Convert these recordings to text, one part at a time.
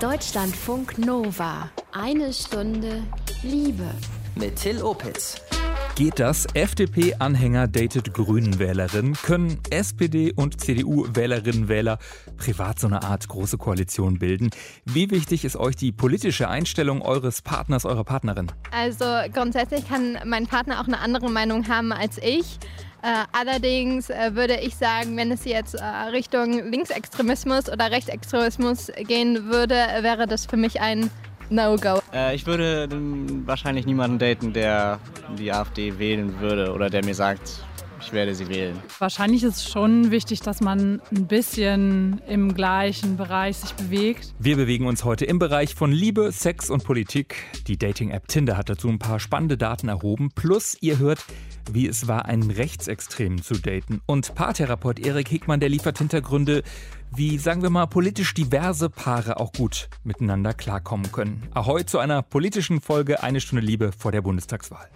Deutschlandfunk Nova. Eine Stunde Liebe. Mit Till Opitz. Geht das? FDP-Anhänger datet Grünen-Wählerin? Können SPD- und CDU-Wählerinnen und Wähler privat so eine Art große Koalition bilden? Wie wichtig ist euch die politische Einstellung eures Partners, eurer Partnerin? Also grundsätzlich kann mein Partner auch eine andere Meinung haben als ich. Äh, allerdings äh, würde ich sagen, wenn es jetzt äh, Richtung Linksextremismus oder Rechtsextremismus gehen würde, wäre das für mich ein No-Go. Äh, ich würde wahrscheinlich niemanden daten, der die AfD wählen würde oder der mir sagt, ich werde sie wählen. Wahrscheinlich ist es schon wichtig, dass man ein bisschen im gleichen Bereich sich bewegt. Wir bewegen uns heute im Bereich von Liebe, Sex und Politik. Die Dating-App Tinder hat dazu ein paar spannende Daten erhoben. Plus, ihr hört, wie es war, einen Rechtsextremen zu daten. Und Paartherapeut Erik Hickmann, der liefert Hintergründe, wie, sagen wir mal, politisch diverse Paare auch gut miteinander klarkommen können. Ahoi zu einer politischen Folge Eine Stunde Liebe vor der Bundestagswahl.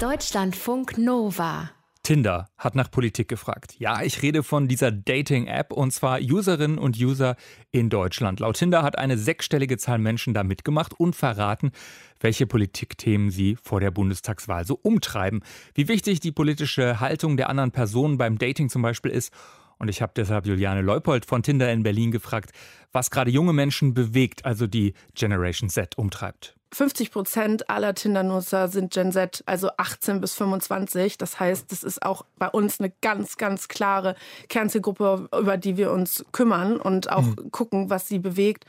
Deutschlandfunk Nova. Tinder hat nach Politik gefragt. Ja, ich rede von dieser Dating-App und zwar Userinnen und User in Deutschland. Laut Tinder hat eine sechsstellige Zahl Menschen da mitgemacht und verraten, welche Politikthemen sie vor der Bundestagswahl so umtreiben. Wie wichtig die politische Haltung der anderen Personen beim Dating zum Beispiel ist. Und ich habe deshalb Juliane Leupold von Tinder in Berlin gefragt, was gerade junge Menschen bewegt, also die Generation Z umtreibt. 50 Prozent aller Tinder-Nutzer sind Gen Z, also 18 bis 25. Das heißt, das ist auch bei uns eine ganz, ganz klare Kernzielgruppe, über die wir uns kümmern und auch mhm. gucken, was sie bewegt.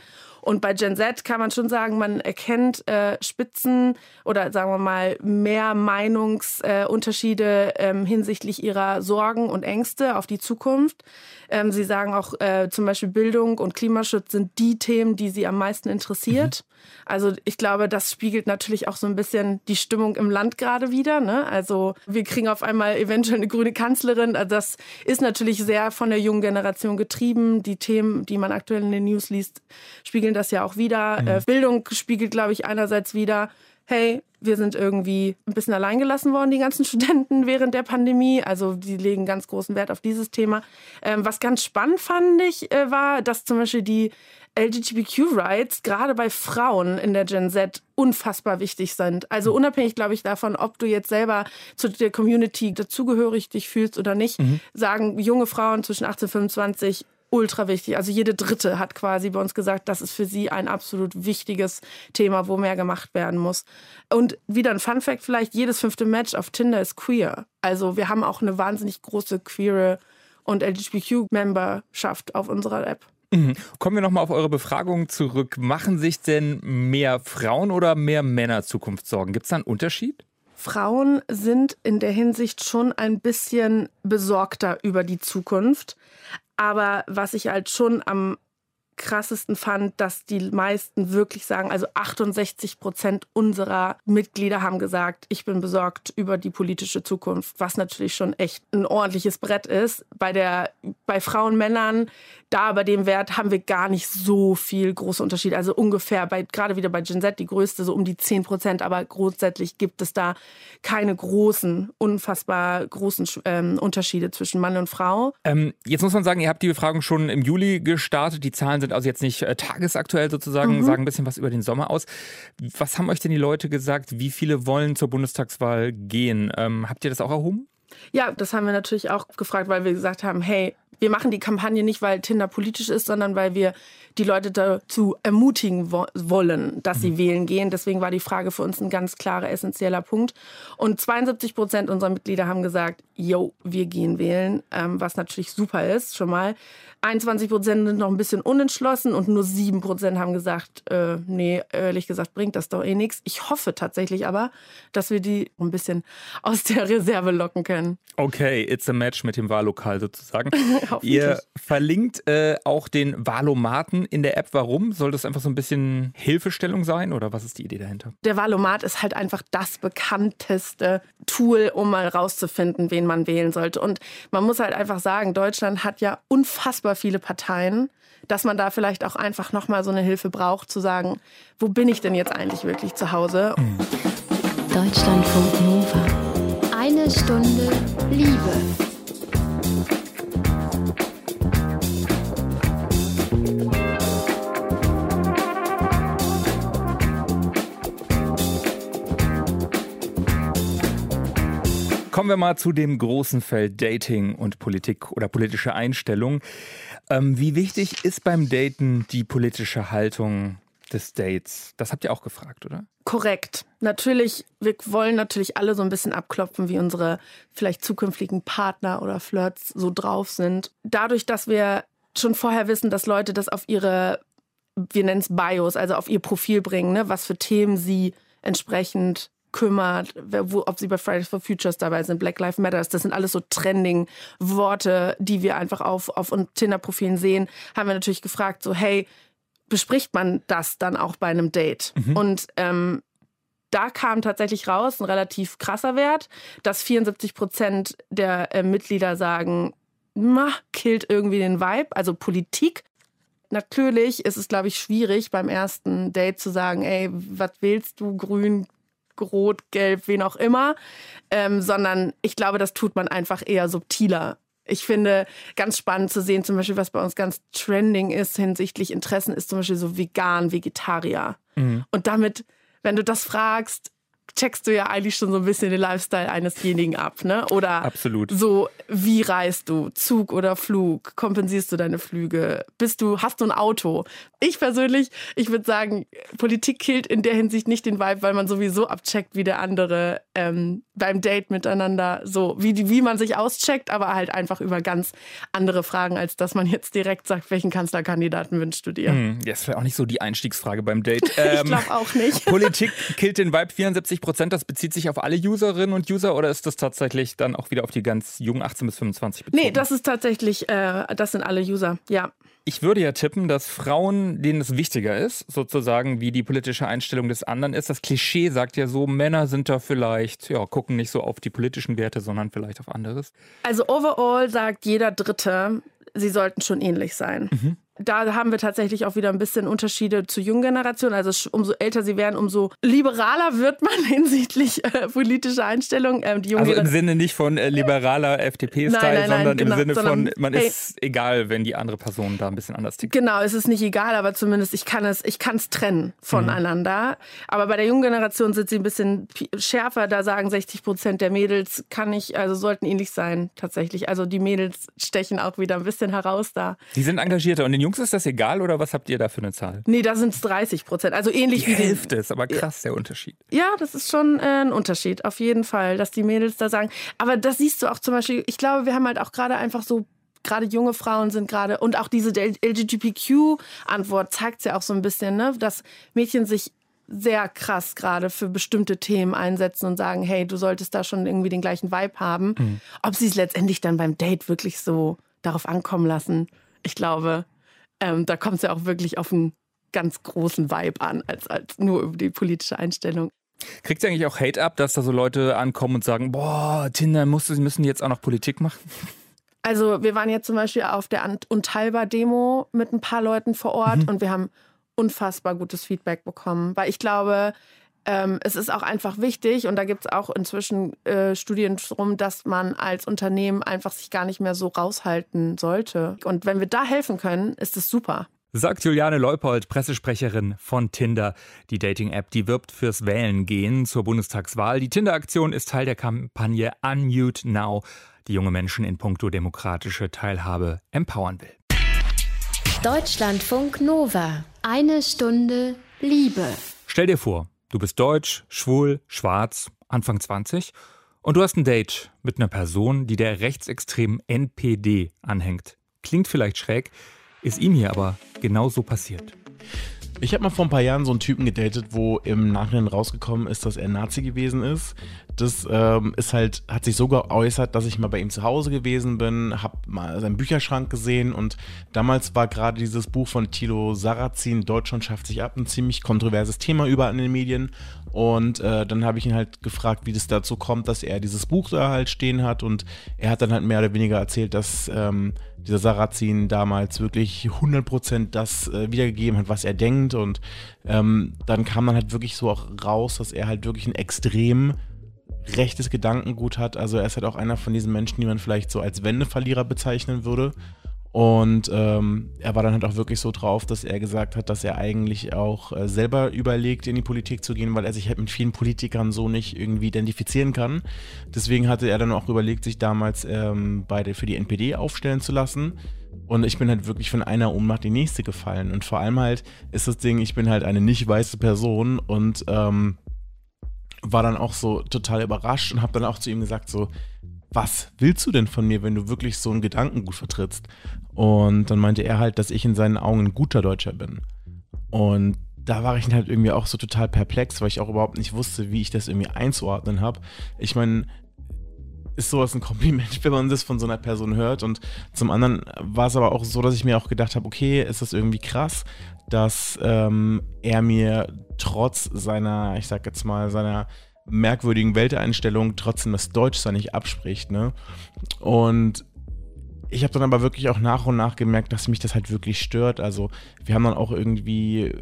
Und bei Gen Z kann man schon sagen, man erkennt äh, Spitzen oder sagen wir mal mehr Meinungsunterschiede äh, ähm, hinsichtlich ihrer Sorgen und Ängste auf die Zukunft. Ähm, sie sagen auch äh, zum Beispiel Bildung und Klimaschutz sind die Themen, die sie am meisten interessiert. Mhm. Also ich glaube, das spiegelt natürlich auch so ein bisschen die Stimmung im Land gerade wieder. Ne? Also wir kriegen auf einmal eventuell eine grüne Kanzlerin. Also das ist natürlich sehr von der jungen Generation getrieben. Die Themen, die man aktuell in den News liest, spiegeln das ja auch wieder. Mhm. Äh, Bildung spiegelt, glaube ich, einerseits wieder, hey, wir sind irgendwie ein bisschen alleingelassen worden, die ganzen Studenten während der Pandemie. Also die legen ganz großen Wert auf dieses Thema. Ähm, was ganz spannend fand ich, äh, war, dass zum Beispiel die LGBTQ-Rights gerade bei Frauen in der Gen Z unfassbar wichtig sind. Also unabhängig, glaube ich, davon, ob du jetzt selber zu der Community dazugehörig dich fühlst oder nicht, mhm. sagen junge Frauen zwischen 18 und 25, ultra wichtig. Also jede Dritte hat quasi bei uns gesagt, das ist für sie ein absolut wichtiges Thema, wo mehr gemacht werden muss. Und wieder ein Fun Fact vielleicht, jedes fünfte Match auf Tinder ist queer. Also wir haben auch eine wahnsinnig große queere und LGBTQ-Memberschaft auf unserer App. Mhm. Kommen wir nochmal auf eure Befragung zurück. Machen sich denn mehr Frauen oder mehr Männer Zukunftssorgen? Gibt es da einen Unterschied? Frauen sind in der Hinsicht schon ein bisschen besorgter über die Zukunft. Aber was ich halt schon am krassesten fand, dass die meisten wirklich sagen, also 68 Prozent unserer Mitglieder haben gesagt, ich bin besorgt über die politische Zukunft, was natürlich schon echt ein ordentliches Brett ist. Bei der, bei Frauen, Männern, da bei dem Wert haben wir gar nicht so viel große Unterschiede. Also ungefähr bei, gerade wieder bei Gen Z die größte, so um die 10 Prozent, aber grundsätzlich gibt es da keine großen, unfassbar großen ähm, Unterschiede zwischen Mann und Frau. Ähm, jetzt muss man sagen, ihr habt die Befragung schon im Juli gestartet. Die Zahlen sind sind also jetzt nicht äh, tagesaktuell sozusagen, mhm. sagen ein bisschen was über den Sommer aus. Was haben euch denn die Leute gesagt? Wie viele wollen zur Bundestagswahl gehen? Ähm, habt ihr das auch erhoben? Ja, das haben wir natürlich auch gefragt, weil wir gesagt haben, hey, wir machen die Kampagne nicht, weil Tinder politisch ist, sondern weil wir die Leute dazu ermutigen wo wollen, dass sie mhm. wählen gehen. Deswegen war die Frage für uns ein ganz klarer, essentieller Punkt. Und 72 Prozent unserer Mitglieder haben gesagt, yo, wir gehen wählen, ähm, was natürlich super ist, schon mal. 21 Prozent sind noch ein bisschen unentschlossen und nur 7 Prozent haben gesagt, äh, nee, ehrlich gesagt bringt das doch eh nichts. Ich hoffe tatsächlich aber, dass wir die ein bisschen aus der Reserve locken können. Okay, it's a match mit dem Wahllokal sozusagen. Ihr verlinkt äh, auch den Wahlomaten in der App. Warum? Soll das einfach so ein bisschen Hilfestellung sein oder was ist die Idee dahinter? Der Wahlomat ist halt einfach das bekannteste Tool, um mal rauszufinden, wen man wählen sollte. Und man muss halt einfach sagen, Deutschland hat ja unfassbar viele Parteien, dass man da vielleicht auch einfach nochmal so eine Hilfe braucht, zu sagen, wo bin ich denn jetzt eigentlich wirklich zu Hause? Deutschlandfunk Nova. Eine Stunde Liebe. Kommen wir mal zu dem großen Feld Dating und Politik oder politische Einstellung. Ähm, wie wichtig ist beim Daten die politische Haltung des Dates? Das habt ihr auch gefragt, oder? Korrekt. Natürlich, wir wollen natürlich alle so ein bisschen abklopfen, wie unsere vielleicht zukünftigen Partner oder Flirts so drauf sind. Dadurch, dass wir schon vorher wissen, dass Leute das auf ihre, wir nennen es Bios, also auf ihr Profil bringen, ne, was für Themen sie entsprechend kümmert, wo, ob sie bei Fridays for Futures dabei sind, Black Lives Matter, das sind alles so Trending-Worte, die wir einfach auf, auf Tinder-Profilen sehen, haben wir natürlich gefragt, so hey, bespricht man das dann auch bei einem Date? Mhm. Und ähm, da kam tatsächlich raus ein relativ krasser Wert, dass 74 Prozent der äh, Mitglieder sagen, ma, killt irgendwie den Vibe, also Politik. Natürlich ist es, glaube ich, schwierig beim ersten Date zu sagen, ey, was willst du, grün, rot, gelb, wen auch immer, ähm, sondern ich glaube, das tut man einfach eher subtiler. Ich finde ganz spannend zu sehen, zum Beispiel, was bei uns ganz trending ist hinsichtlich Interessen, ist zum Beispiel so vegan, Vegetarier. Mhm. Und damit, wenn du das fragst, checkst du ja eigentlich schon so ein bisschen den Lifestyle einesjenigen ab, ne? Oder Absolut. so, wie reist du? Zug oder Flug? Kompensierst du deine Flüge? Bist du, hast du ein Auto? Ich persönlich, ich würde sagen, Politik killt in der Hinsicht nicht den Vibe, weil man sowieso abcheckt, wie der andere ähm, beim Date miteinander so, wie, wie man sich auscheckt, aber halt einfach über ganz andere Fragen, als dass man jetzt direkt sagt, welchen Kanzlerkandidaten wünschst du dir? Hm, ist vielleicht auch nicht so die Einstiegsfrage beim Date. Ähm, ich glaube auch nicht. Politik killt den Vibe 74 Prozent. Das bezieht sich auf alle Userinnen und User oder ist das tatsächlich dann auch wieder auf die ganz jungen 18 bis 25 bezogen? Nee, das ist tatsächlich, äh, das sind alle User, ja. Ich würde ja tippen, dass Frauen, denen es wichtiger ist, sozusagen, wie die politische Einstellung des anderen ist. Das Klischee sagt ja so, Männer sind da vielleicht, ja, gucken nicht so auf die politischen Werte, sondern vielleicht auf anderes. Also overall sagt jeder Dritte, sie sollten schon ähnlich sein. Mhm da haben wir tatsächlich auch wieder ein bisschen Unterschiede zur jungen Generation. Also umso älter sie werden, umso liberaler wird man hinsichtlich äh, politischer Einstellungen. Ähm, also im Sinne nicht von äh, liberaler FDP-Style, sondern genau, im Sinne sondern, von, man hey, ist egal, wenn die andere Person da ein bisschen anders tickt. Genau, es ist nicht egal, aber zumindest ich kann es, ich kann es trennen voneinander. Mhm. Aber bei der jungen Generation sind sie ein bisschen schärfer. Da sagen 60 Prozent der Mädels, kann ich, also sollten ähnlich sein tatsächlich. Also die Mädels stechen auch wieder ein bisschen heraus da. Die sind engagierter und den Jungs ist das egal oder was habt ihr da für eine Zahl? Nee, da sind es 30 Prozent. Also ähnlich die wie Hälfte ist aber krass der Unterschied. Ja, das ist schon äh, ein Unterschied, auf jeden Fall, dass die Mädels da sagen. Aber das siehst du auch zum Beispiel, ich glaube, wir haben halt auch gerade einfach so gerade junge Frauen sind gerade und auch diese LGBTQ-Antwort zeigt es ja auch so ein bisschen, ne, dass Mädchen sich sehr krass gerade für bestimmte Themen einsetzen und sagen, hey, du solltest da schon irgendwie den gleichen Vibe haben. Mhm. Ob sie es letztendlich dann beim Date wirklich so darauf ankommen lassen, ich glaube, ähm, da kommt es ja auch wirklich auf einen ganz großen Vibe an, als, als nur über die politische Einstellung. Kriegt ihr eigentlich auch Hate ab, dass da so Leute ankommen und sagen, boah, Tinder, musst, müssen jetzt auch noch Politik machen? Also wir waren jetzt zum Beispiel auf der Unteilbar-Demo mit ein paar Leuten vor Ort mhm. und wir haben unfassbar gutes Feedback bekommen, weil ich glaube, ähm, es ist auch einfach wichtig und da gibt es auch inzwischen äh, Studien drum, dass man als Unternehmen einfach sich gar nicht mehr so raushalten sollte. Und wenn wir da helfen können, ist es super. Sagt Juliane Leupold, Pressesprecherin von Tinder. Die Dating-App, die wirbt fürs Wählen gehen zur Bundestagswahl. Die Tinder-Aktion ist Teil der Kampagne Unmute Now, die junge Menschen in puncto demokratische Teilhabe empowern will. Deutschlandfunk Nova. Eine Stunde Liebe. Stell dir vor, Du bist deutsch, schwul, schwarz, Anfang 20 und du hast ein Date mit einer Person, die der rechtsextremen NPD anhängt. Klingt vielleicht schräg, ist ihm hier aber genauso passiert. Ich habe mal vor ein paar Jahren so einen Typen gedatet, wo im Nachhinein rausgekommen ist, dass er Nazi gewesen ist das ähm, ist halt, hat sich so geäußert, dass ich mal bei ihm zu Hause gewesen bin, habe mal seinen Bücherschrank gesehen und damals war gerade dieses Buch von Thilo Sarrazin, Deutschland schafft sich ab, ein ziemlich kontroverses Thema überall in den Medien. Und äh, dann habe ich ihn halt gefragt, wie das dazu kommt, dass er dieses Buch da halt stehen hat. Und er hat dann halt mehr oder weniger erzählt, dass ähm, dieser Sarrazin damals wirklich 100% das äh, wiedergegeben hat, was er denkt. Und ähm, dann kam dann halt wirklich so auch raus, dass er halt wirklich ein extrem rechtes Gedankengut hat. Also er ist halt auch einer von diesen Menschen, die man vielleicht so als Wendeverlierer bezeichnen würde. Und ähm, er war dann halt auch wirklich so drauf, dass er gesagt hat, dass er eigentlich auch äh, selber überlegt, in die Politik zu gehen, weil er sich halt mit vielen Politikern so nicht irgendwie identifizieren kann. Deswegen hatte er dann auch überlegt, sich damals ähm, bei der, für die NPD aufstellen zu lassen. Und ich bin halt wirklich von einer Ohnmacht die nächste gefallen. Und vor allem halt ist das Ding, ich bin halt eine nicht weiße Person und ähm, war dann auch so total überrascht und habe dann auch zu ihm gesagt, so, was willst du denn von mir, wenn du wirklich so einen Gedankengut vertrittst? Und dann meinte er halt, dass ich in seinen Augen ein guter Deutscher bin. Und da war ich halt irgendwie auch so total perplex, weil ich auch überhaupt nicht wusste, wie ich das irgendwie einzuordnen habe. Ich meine, ist sowas ein Kompliment, wenn man das von so einer Person hört. Und zum anderen war es aber auch so, dass ich mir auch gedacht habe, okay, ist das irgendwie krass, dass ähm, er mir trotz seiner, ich sag jetzt mal, seiner merkwürdigen Welteinstellung trotzdem das Deutschsein nicht abspricht. Ne? Und ich habe dann aber wirklich auch nach und nach gemerkt, dass mich das halt wirklich stört. Also wir haben dann auch irgendwie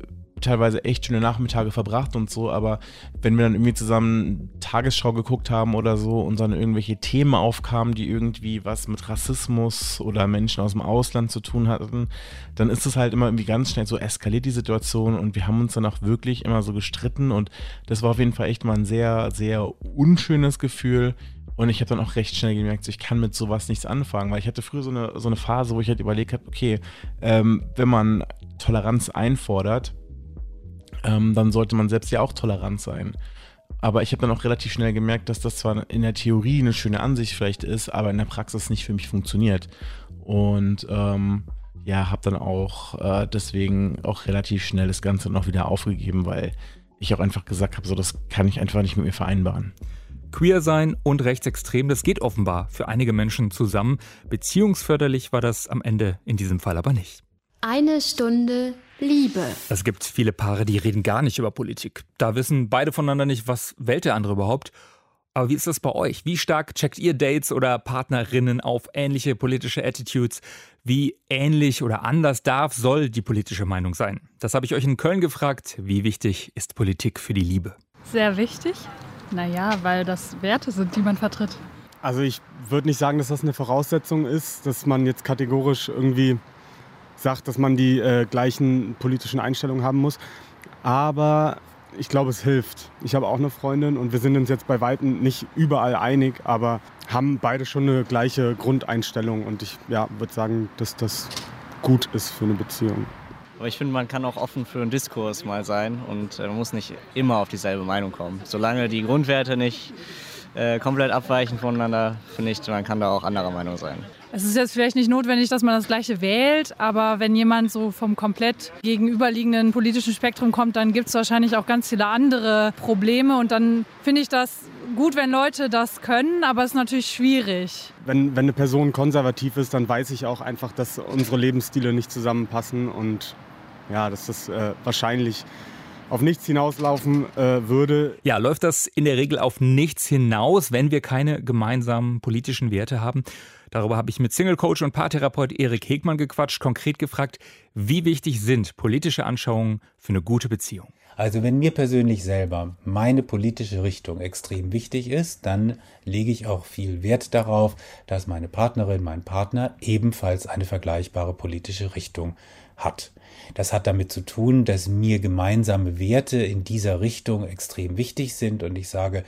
teilweise echt schöne Nachmittage verbracht und so, aber wenn wir dann irgendwie zusammen Tagesschau geguckt haben oder so und dann irgendwelche Themen aufkamen, die irgendwie was mit Rassismus oder Menschen aus dem Ausland zu tun hatten, dann ist es halt immer irgendwie ganz schnell so eskaliert die Situation und wir haben uns dann auch wirklich immer so gestritten und das war auf jeden Fall echt mal ein sehr, sehr unschönes Gefühl. Und ich habe dann auch recht schnell gemerkt, ich kann mit sowas nichts anfangen, weil ich hatte früher so eine, so eine Phase, wo ich halt überlegt habe, okay, ähm, wenn man Toleranz einfordert, ähm, dann sollte man selbst ja auch tolerant sein. Aber ich habe dann auch relativ schnell gemerkt, dass das zwar in der Theorie eine schöne Ansicht vielleicht ist, aber in der Praxis nicht für mich funktioniert. Und ähm, ja, habe dann auch äh, deswegen auch relativ schnell das Ganze noch wieder aufgegeben, weil ich auch einfach gesagt habe, so das kann ich einfach nicht mit mir vereinbaren. Queer sein und rechtsextrem, das geht offenbar für einige Menschen zusammen. Beziehungsförderlich war das am Ende in diesem Fall aber nicht. Eine Stunde Liebe. Es gibt viele Paare, die reden gar nicht über Politik. Da wissen beide voneinander nicht, was wählt der andere überhaupt. Aber wie ist das bei euch? Wie stark checkt ihr Dates oder Partnerinnen auf ähnliche politische Attitudes? Wie ähnlich oder anders darf, soll die politische Meinung sein? Das habe ich euch in Köln gefragt. Wie wichtig ist Politik für die Liebe? Sehr wichtig. Naja, weil das Werte sind, die man vertritt. Also ich würde nicht sagen, dass das eine Voraussetzung ist, dass man jetzt kategorisch irgendwie sagt, dass man die äh, gleichen politischen Einstellungen haben muss. Aber ich glaube, es hilft. Ich habe auch eine Freundin und wir sind uns jetzt bei Weitem nicht überall einig, aber haben beide schon eine gleiche Grundeinstellung. Und ich ja, würde sagen, dass das gut ist für eine Beziehung. Aber ich finde, man kann auch offen für einen Diskurs mal sein und äh, man muss nicht immer auf dieselbe Meinung kommen. Solange die Grundwerte nicht äh, komplett abweichen voneinander, finde ich, man kann da auch anderer Meinung sein. Es ist jetzt vielleicht nicht notwendig, dass man das Gleiche wählt, aber wenn jemand so vom komplett gegenüberliegenden politischen Spektrum kommt, dann gibt es wahrscheinlich auch ganz viele andere Probleme und dann finde ich das gut, wenn Leute das können, aber es ist natürlich schwierig. Wenn, wenn eine Person konservativ ist, dann weiß ich auch einfach, dass unsere Lebensstile nicht zusammenpassen und ja, dass das äh, wahrscheinlich auf nichts hinauslaufen äh, würde. Ja, läuft das in der Regel auf nichts hinaus, wenn wir keine gemeinsamen politischen Werte haben? Darüber habe ich mit Single-Coach und Paartherapeut Erik Hegmann gequatscht, konkret gefragt, wie wichtig sind politische Anschauungen für eine gute Beziehung? Also wenn mir persönlich selber meine politische Richtung extrem wichtig ist, dann lege ich auch viel Wert darauf, dass meine Partnerin, mein Partner ebenfalls eine vergleichbare politische Richtung hat. Das hat damit zu tun, dass mir gemeinsame Werte in dieser Richtung extrem wichtig sind und ich sage,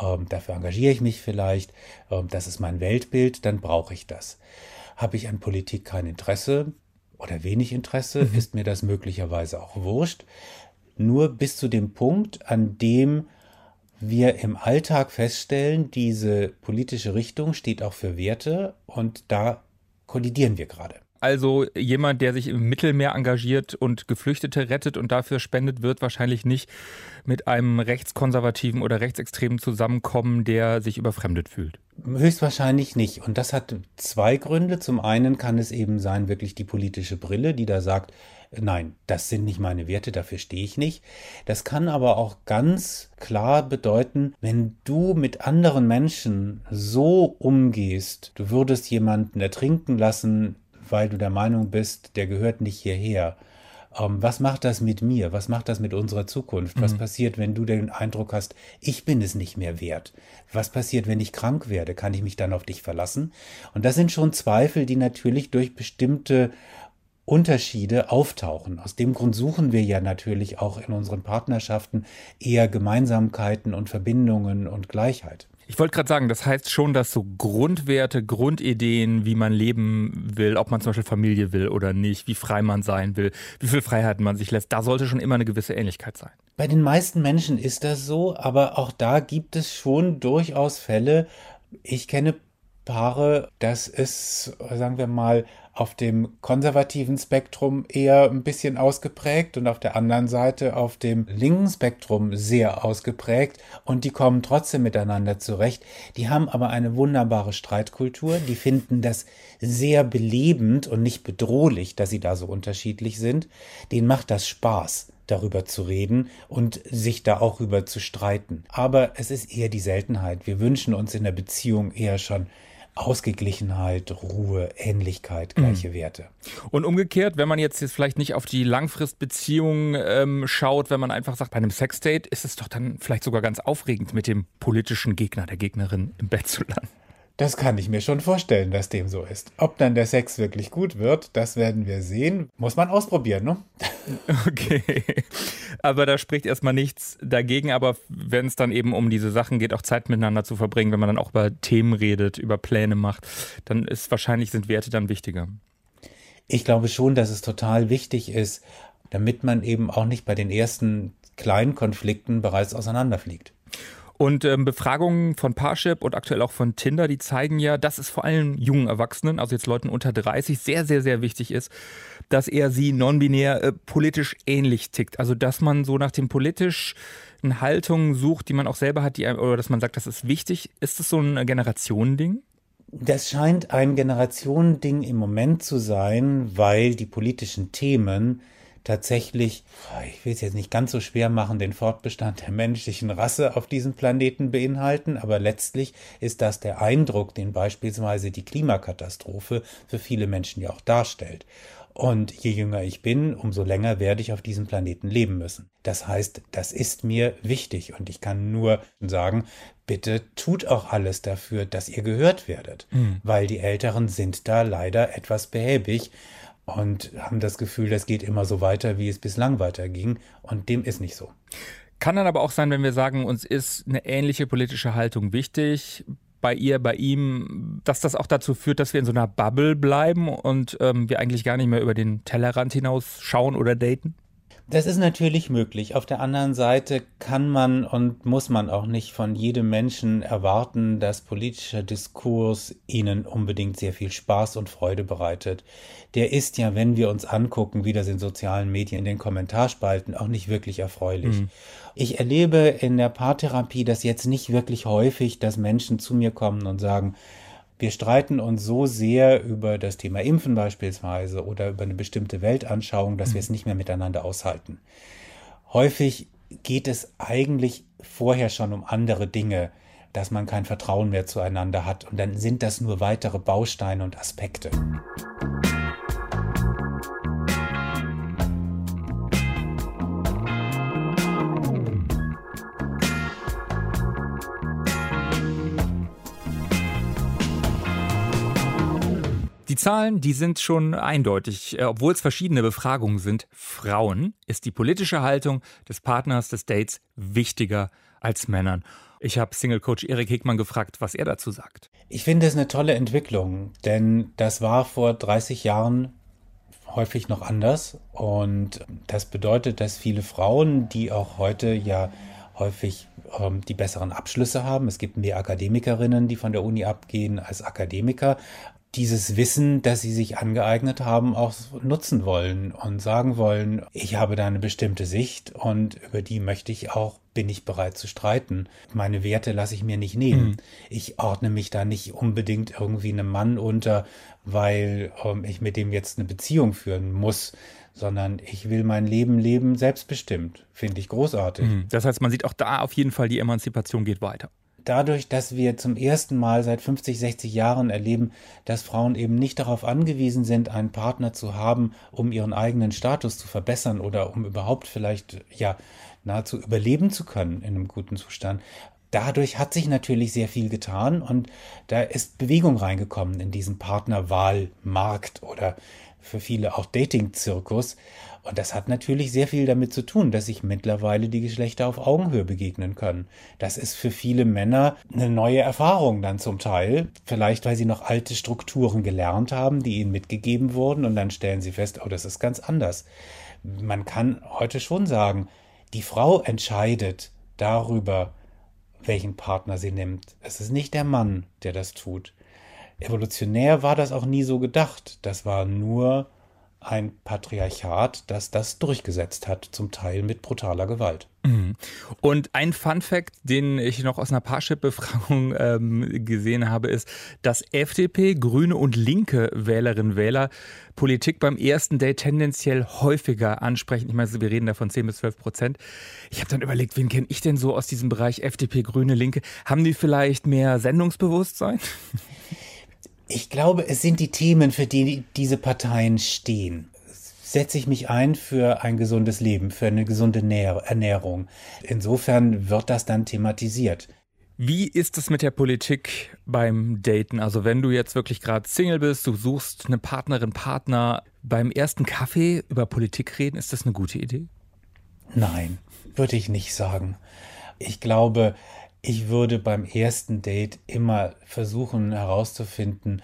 ähm, dafür engagiere ich mich vielleicht, ähm, das ist mein Weltbild, dann brauche ich das. Habe ich an Politik kein Interesse oder wenig Interesse, mhm. ist mir das möglicherweise auch wurscht. Nur bis zu dem Punkt, an dem wir im Alltag feststellen, diese politische Richtung steht auch für Werte und da kollidieren wir gerade. Also jemand, der sich im Mittelmeer engagiert und Geflüchtete rettet und dafür spendet, wird wahrscheinlich nicht mit einem rechtskonservativen oder rechtsextremen zusammenkommen, der sich überfremdet fühlt. Höchstwahrscheinlich nicht. Und das hat zwei Gründe. Zum einen kann es eben sein, wirklich die politische Brille, die da sagt, nein, das sind nicht meine Werte, dafür stehe ich nicht. Das kann aber auch ganz klar bedeuten, wenn du mit anderen Menschen so umgehst, du würdest jemanden ertrinken lassen, weil du der Meinung bist, der gehört nicht hierher, ähm, was macht das mit mir? Was macht das mit unserer Zukunft? Was mhm. passiert, wenn du den Eindruck hast, ich bin es nicht mehr wert? Was passiert, wenn ich krank werde? Kann ich mich dann auf dich verlassen? Und das sind schon Zweifel, die natürlich durch bestimmte Unterschiede auftauchen. Aus dem Grund suchen wir ja natürlich auch in unseren Partnerschaften eher Gemeinsamkeiten und Verbindungen und Gleichheit. Ich wollte gerade sagen, das heißt schon, dass so Grundwerte, Grundideen, wie man leben will, ob man zum Beispiel Familie will oder nicht, wie frei man sein will, wie viel Freiheiten man sich lässt, da sollte schon immer eine gewisse Ähnlichkeit sein. Bei den meisten Menschen ist das so, aber auch da gibt es schon durchaus Fälle. Ich kenne Paare, das ist, sagen wir mal, auf dem konservativen Spektrum eher ein bisschen ausgeprägt und auf der anderen Seite auf dem linken Spektrum sehr ausgeprägt und die kommen trotzdem miteinander zurecht. Die haben aber eine wunderbare Streitkultur, die finden das sehr belebend und nicht bedrohlich, dass sie da so unterschiedlich sind. Denen macht das Spaß darüber zu reden und sich da auch über zu streiten. Aber es ist eher die Seltenheit. Wir wünschen uns in der Beziehung eher schon Ausgeglichenheit, Ruhe, Ähnlichkeit, gleiche mhm. Werte. Und umgekehrt, wenn man jetzt, jetzt vielleicht nicht auf die Langfristbeziehung ähm, schaut, wenn man einfach sagt, bei einem Sexdate ist es doch dann vielleicht sogar ganz aufregend, mit dem politischen Gegner, der Gegnerin im Bett zu landen. Das kann ich mir schon vorstellen, dass dem so ist. Ob dann der Sex wirklich gut wird, das werden wir sehen. Muss man ausprobieren, ne? Okay. Aber da spricht erstmal nichts dagegen. Aber wenn es dann eben um diese Sachen geht, auch Zeit miteinander zu verbringen, wenn man dann auch über Themen redet, über Pläne macht, dann ist wahrscheinlich sind Werte dann wichtiger. Ich glaube schon, dass es total wichtig ist, damit man eben auch nicht bei den ersten kleinen Konflikten bereits auseinanderfliegt. Und ähm, Befragungen von Parship und aktuell auch von Tinder, die zeigen ja, dass es vor allem jungen Erwachsenen, also jetzt Leuten unter 30, sehr, sehr, sehr wichtig ist, dass er sie non-binär äh, politisch ähnlich tickt. Also dass man so nach den politischen Haltungen sucht, die man auch selber hat, die, oder dass man sagt, das ist wichtig. Ist das so ein Generationending? Das scheint ein Generationending im Moment zu sein, weil die politischen Themen tatsächlich, ich will es jetzt nicht ganz so schwer machen, den Fortbestand der menschlichen Rasse auf diesem Planeten beinhalten, aber letztlich ist das der Eindruck, den beispielsweise die Klimakatastrophe für viele Menschen ja auch darstellt. Und je jünger ich bin, umso länger werde ich auf diesem Planeten leben müssen. Das heißt, das ist mir wichtig und ich kann nur sagen, bitte tut auch alles dafür, dass ihr gehört werdet, mhm. weil die Älteren sind da leider etwas behäbig und haben das Gefühl, das geht immer so weiter, wie es bislang weiterging. Und dem ist nicht so. Kann dann aber auch sein, wenn wir sagen, uns ist eine ähnliche politische Haltung wichtig, bei ihr, bei ihm, dass das auch dazu führt, dass wir in so einer Bubble bleiben und ähm, wir eigentlich gar nicht mehr über den Tellerrand hinaus schauen oder daten? Das ist natürlich möglich. Auf der anderen Seite kann man und muss man auch nicht von jedem Menschen erwarten, dass politischer Diskurs ihnen unbedingt sehr viel Spaß und Freude bereitet. Der ist ja, wenn wir uns angucken, wie das in sozialen Medien in den Kommentarspalten, auch nicht wirklich erfreulich. Mhm. Ich erlebe in der Paartherapie das jetzt nicht wirklich häufig, dass Menschen zu mir kommen und sagen, wir streiten uns so sehr über das Thema Impfen beispielsweise oder über eine bestimmte Weltanschauung, dass wir es mhm. nicht mehr miteinander aushalten. Häufig geht es eigentlich vorher schon um andere Dinge, dass man kein Vertrauen mehr zueinander hat und dann sind das nur weitere Bausteine und Aspekte. Zahlen, die sind schon eindeutig. Äh, obwohl es verschiedene Befragungen sind, Frauen ist die politische Haltung des Partners des Dates wichtiger als Männern. Ich habe Single-Coach Erik Hickmann gefragt, was er dazu sagt. Ich finde es eine tolle Entwicklung, denn das war vor 30 Jahren häufig noch anders. Und das bedeutet, dass viele Frauen, die auch heute ja häufig ähm, die besseren Abschlüsse haben. Es gibt mehr Akademikerinnen, die von der Uni abgehen als Akademiker dieses Wissen, das sie sich angeeignet haben, auch nutzen wollen und sagen wollen, ich habe da eine bestimmte Sicht und über die möchte ich auch, bin ich bereit zu streiten. Meine Werte lasse ich mir nicht nehmen. Mhm. Ich ordne mich da nicht unbedingt irgendwie einem Mann unter, weil ähm, ich mit dem jetzt eine Beziehung führen muss, sondern ich will mein Leben leben selbstbestimmt. Finde ich großartig. Mhm. Das heißt, man sieht auch da auf jeden Fall, die Emanzipation geht weiter. Dadurch, dass wir zum ersten Mal seit 50, 60 Jahren erleben, dass Frauen eben nicht darauf angewiesen sind, einen Partner zu haben, um ihren eigenen Status zu verbessern oder um überhaupt vielleicht ja nahezu überleben zu können in einem guten Zustand. Dadurch hat sich natürlich sehr viel getan und da ist Bewegung reingekommen in diesen Partnerwahlmarkt oder für viele auch Dating-Zirkus. Und das hat natürlich sehr viel damit zu tun, dass sich mittlerweile die Geschlechter auf Augenhöhe begegnen können. Das ist für viele Männer eine neue Erfahrung dann zum Teil. Vielleicht, weil sie noch alte Strukturen gelernt haben, die ihnen mitgegeben wurden und dann stellen sie fest, oh, das ist ganz anders. Man kann heute schon sagen, die Frau entscheidet darüber, welchen Partner sie nimmt. Es ist nicht der Mann, der das tut. Evolutionär war das auch nie so gedacht. Das war nur ein Patriarchat, das das durchgesetzt hat, zum Teil mit brutaler Gewalt. Mhm. Und ein Fun Fact, den ich noch aus einer Parship-Befragung ähm, gesehen habe, ist, dass FDP, Grüne und linke Wählerinnen und Wähler Politik beim ersten Date tendenziell häufiger ansprechen. Ich meine, wir reden da von 10 bis 12 Prozent. Ich habe dann überlegt, wen kenne ich denn so aus diesem Bereich FDP, Grüne, Linke? Haben die vielleicht mehr Sendungsbewusstsein? Ich glaube, es sind die Themen, für die diese Parteien stehen. Setze ich mich ein für ein gesundes Leben, für eine gesunde Ernährung. Insofern wird das dann thematisiert. Wie ist es mit der Politik beim Daten? Also wenn du jetzt wirklich gerade Single bist, du suchst eine Partnerin, Partner, beim ersten Kaffee über Politik reden, ist das eine gute Idee? Nein, würde ich nicht sagen. Ich glaube, ich würde beim ersten Date immer versuchen herauszufinden,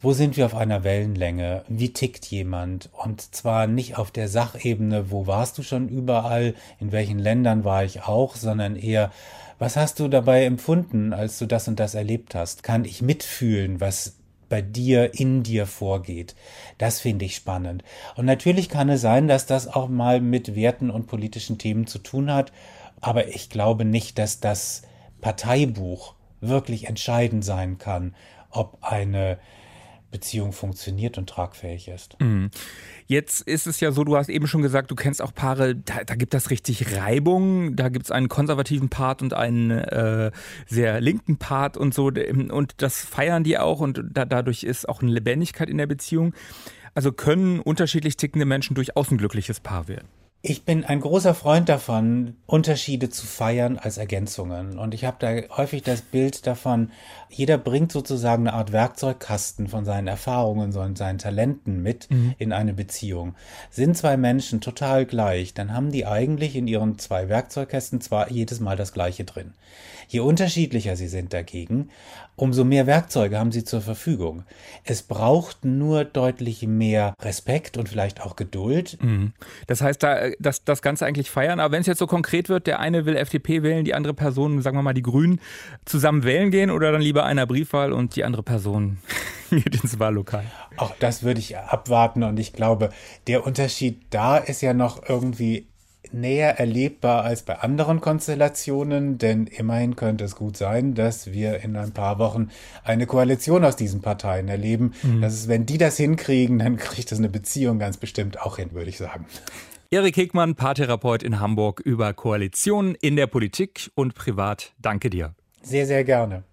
wo sind wir auf einer Wellenlänge? Wie tickt jemand? Und zwar nicht auf der Sachebene, wo warst du schon überall, in welchen Ländern war ich auch, sondern eher, was hast du dabei empfunden, als du das und das erlebt hast? Kann ich mitfühlen, was bei dir, in dir vorgeht. Das finde ich spannend. Und natürlich kann es sein, dass das auch mal mit Werten und politischen Themen zu tun hat, aber ich glaube nicht, dass das Parteibuch wirklich entscheidend sein kann, ob eine Beziehung funktioniert und tragfähig ist. Mhm. Jetzt ist es ja so, du hast eben schon gesagt, du kennst auch Paare, da, da gibt das richtig Reibung, da gibt es einen konservativen Part und einen äh, sehr linken Part und so und das feiern die auch und da, dadurch ist auch eine Lebendigkeit in der Beziehung. Also können unterschiedlich tickende Menschen durchaus ein glückliches Paar werden. Ich bin ein großer Freund davon, Unterschiede zu feiern als Ergänzungen. Und ich habe da häufig das Bild davon, jeder bringt sozusagen eine Art Werkzeugkasten von seinen Erfahrungen und seinen Talenten mit mhm. in eine Beziehung. Sind zwei Menschen total gleich, dann haben die eigentlich in ihren zwei Werkzeugkästen zwar jedes Mal das gleiche drin. Je unterschiedlicher sie sind dagegen, umso mehr Werkzeuge haben sie zur Verfügung. Es braucht nur deutlich mehr Respekt und vielleicht auch Geduld. Mhm. Das heißt, da, das, das Ganze eigentlich feiern. Aber wenn es jetzt so konkret wird, der eine will FDP wählen, die andere Person, sagen wir mal die Grünen, zusammen wählen gehen oder dann lieber einer Briefwahl und die andere Person geht ins Wahllokal? Auch das würde ich abwarten und ich glaube, der Unterschied da ist ja noch irgendwie näher erlebbar als bei anderen Konstellationen, denn immerhin könnte es gut sein, dass wir in ein paar Wochen eine Koalition aus diesen Parteien erleben. Mhm. Das ist, wenn die das hinkriegen, dann kriegt das eine Beziehung ganz bestimmt auch hin, würde ich sagen. Erik Hegmann, Paartherapeut in Hamburg über Koalitionen in der Politik und privat. Danke dir. Sehr, sehr gerne.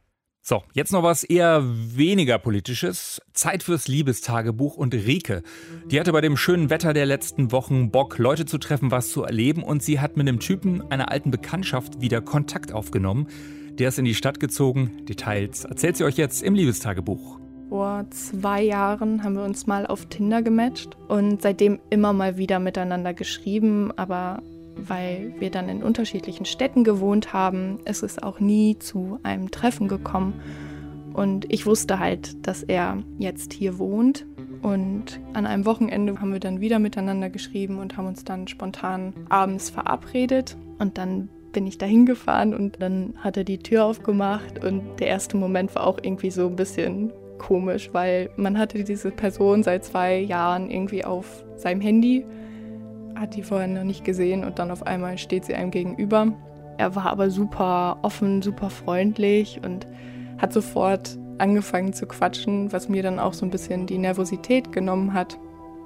So, jetzt noch was eher weniger politisches. Zeit fürs Liebestagebuch und Rike. Die hatte bei dem schönen Wetter der letzten Wochen Bock, Leute zu treffen, was zu erleben und sie hat mit einem Typen einer alten Bekanntschaft wieder Kontakt aufgenommen. Der ist in die Stadt gezogen. Details erzählt sie euch jetzt im Liebestagebuch. Vor zwei Jahren haben wir uns mal auf Tinder gematcht und seitdem immer mal wieder miteinander geschrieben, aber weil wir dann in unterschiedlichen Städten gewohnt haben, ist es auch nie zu einem Treffen gekommen. Und ich wusste halt, dass er jetzt hier wohnt. Und an einem Wochenende haben wir dann wieder miteinander geschrieben und haben uns dann spontan abends verabredet. Und dann bin ich dahin gefahren und dann hat er die Tür aufgemacht. Und der erste Moment war auch irgendwie so ein bisschen komisch, weil man hatte diese Person seit zwei Jahren irgendwie auf seinem Handy hat die vorher noch nicht gesehen und dann auf einmal steht sie einem gegenüber. Er war aber super offen, super freundlich und hat sofort angefangen zu quatschen, was mir dann auch so ein bisschen die Nervosität genommen hat.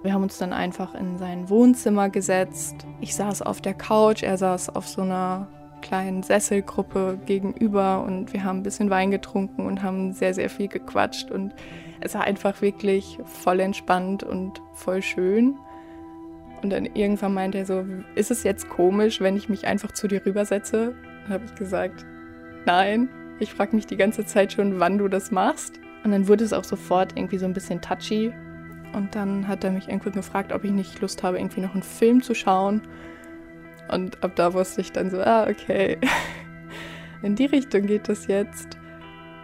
Wir haben uns dann einfach in sein Wohnzimmer gesetzt. Ich saß auf der Couch, er saß auf so einer kleinen Sesselgruppe gegenüber und wir haben ein bisschen Wein getrunken und haben sehr, sehr viel gequatscht und es war einfach wirklich voll entspannt und voll schön. Und dann irgendwann meinte er so, ist es jetzt komisch, wenn ich mich einfach zu dir rübersetze? Dann habe ich gesagt, nein. Ich frage mich die ganze Zeit schon, wann du das machst. Und dann wurde es auch sofort irgendwie so ein bisschen touchy. Und dann hat er mich irgendwann gefragt, ob ich nicht Lust habe, irgendwie noch einen Film zu schauen. Und ab da wusste ich dann so, ah, okay, in die Richtung geht das jetzt.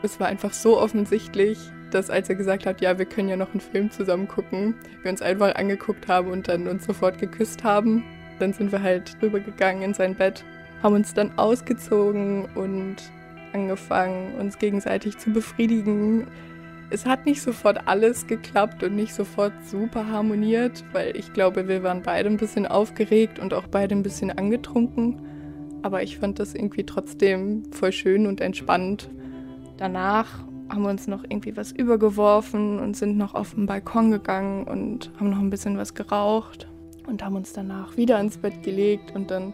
Es war einfach so offensichtlich, dass als er gesagt hat, ja, wir können ja noch einen Film zusammen gucken, wir uns einfach angeguckt haben und dann uns sofort geküsst haben. Dann sind wir halt rübergegangen in sein Bett, haben uns dann ausgezogen und angefangen, uns gegenseitig zu befriedigen. Es hat nicht sofort alles geklappt und nicht sofort super harmoniert, weil ich glaube, wir waren beide ein bisschen aufgeregt und auch beide ein bisschen angetrunken. Aber ich fand das irgendwie trotzdem voll schön und entspannt. Danach haben wir uns noch irgendwie was übergeworfen und sind noch auf den Balkon gegangen und haben noch ein bisschen was geraucht und haben uns danach wieder ins Bett gelegt und dann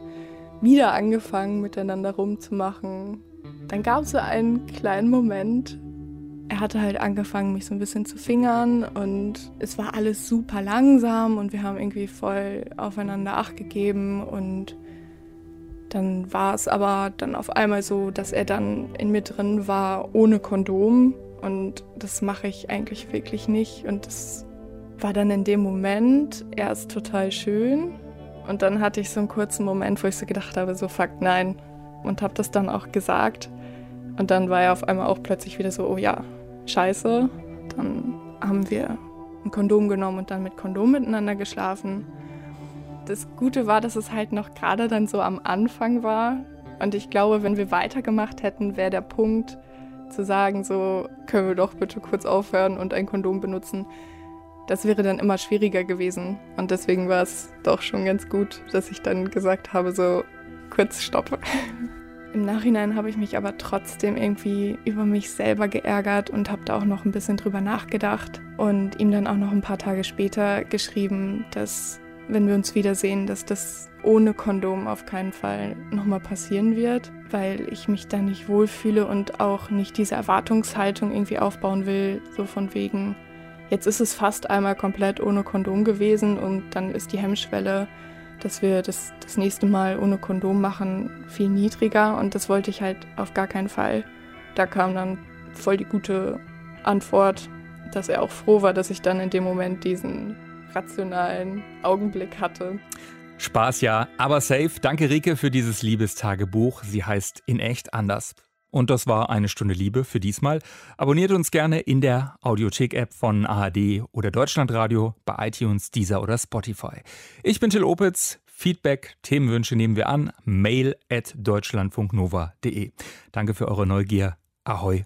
wieder angefangen, miteinander rumzumachen. Dann gab es so einen kleinen Moment. Er hatte halt angefangen, mich so ein bisschen zu fingern und es war alles super langsam und wir haben irgendwie voll aufeinander Acht gegeben und dann war es aber dann auf einmal so, dass er dann in mir drin war ohne Kondom. Und das mache ich eigentlich wirklich nicht. Und das war dann in dem Moment erst total schön. Und dann hatte ich so einen kurzen Moment, wo ich so gedacht habe, so fuck nein. Und habe das dann auch gesagt. Und dann war er auf einmal auch plötzlich wieder so, oh ja, scheiße. Dann haben wir ein Kondom genommen und dann mit Kondom miteinander geschlafen. Das Gute war, dass es halt noch gerade dann so am Anfang war. Und ich glaube, wenn wir weitergemacht hätten, wäre der Punkt zu sagen, so können wir doch bitte kurz aufhören und ein Kondom benutzen. Das wäre dann immer schwieriger gewesen. Und deswegen war es doch schon ganz gut, dass ich dann gesagt habe, so kurz Stopp. Im Nachhinein habe ich mich aber trotzdem irgendwie über mich selber geärgert und habe da auch noch ein bisschen drüber nachgedacht und ihm dann auch noch ein paar Tage später geschrieben, dass wenn wir uns wiedersehen, dass das ohne Kondom auf keinen Fall nochmal passieren wird, weil ich mich da nicht wohlfühle und auch nicht diese Erwartungshaltung irgendwie aufbauen will, so von wegen, jetzt ist es fast einmal komplett ohne Kondom gewesen und dann ist die Hemmschwelle, dass wir das, das nächste Mal ohne Kondom machen, viel niedriger und das wollte ich halt auf gar keinen Fall. Da kam dann voll die gute Antwort, dass er auch froh war, dass ich dann in dem Moment diesen rationalen Augenblick hatte. Spaß ja, aber safe. Danke Rike für dieses Liebestagebuch. Sie heißt in echt anders. Und das war eine Stunde Liebe für diesmal. Abonniert uns gerne in der Audiothek-App von ARD oder Deutschlandradio, bei iTunes, Deezer oder Spotify. Ich bin Till Opitz. Feedback, Themenwünsche nehmen wir an. Mail at deutschlandfunknova.de. Danke für eure Neugier. Ahoi.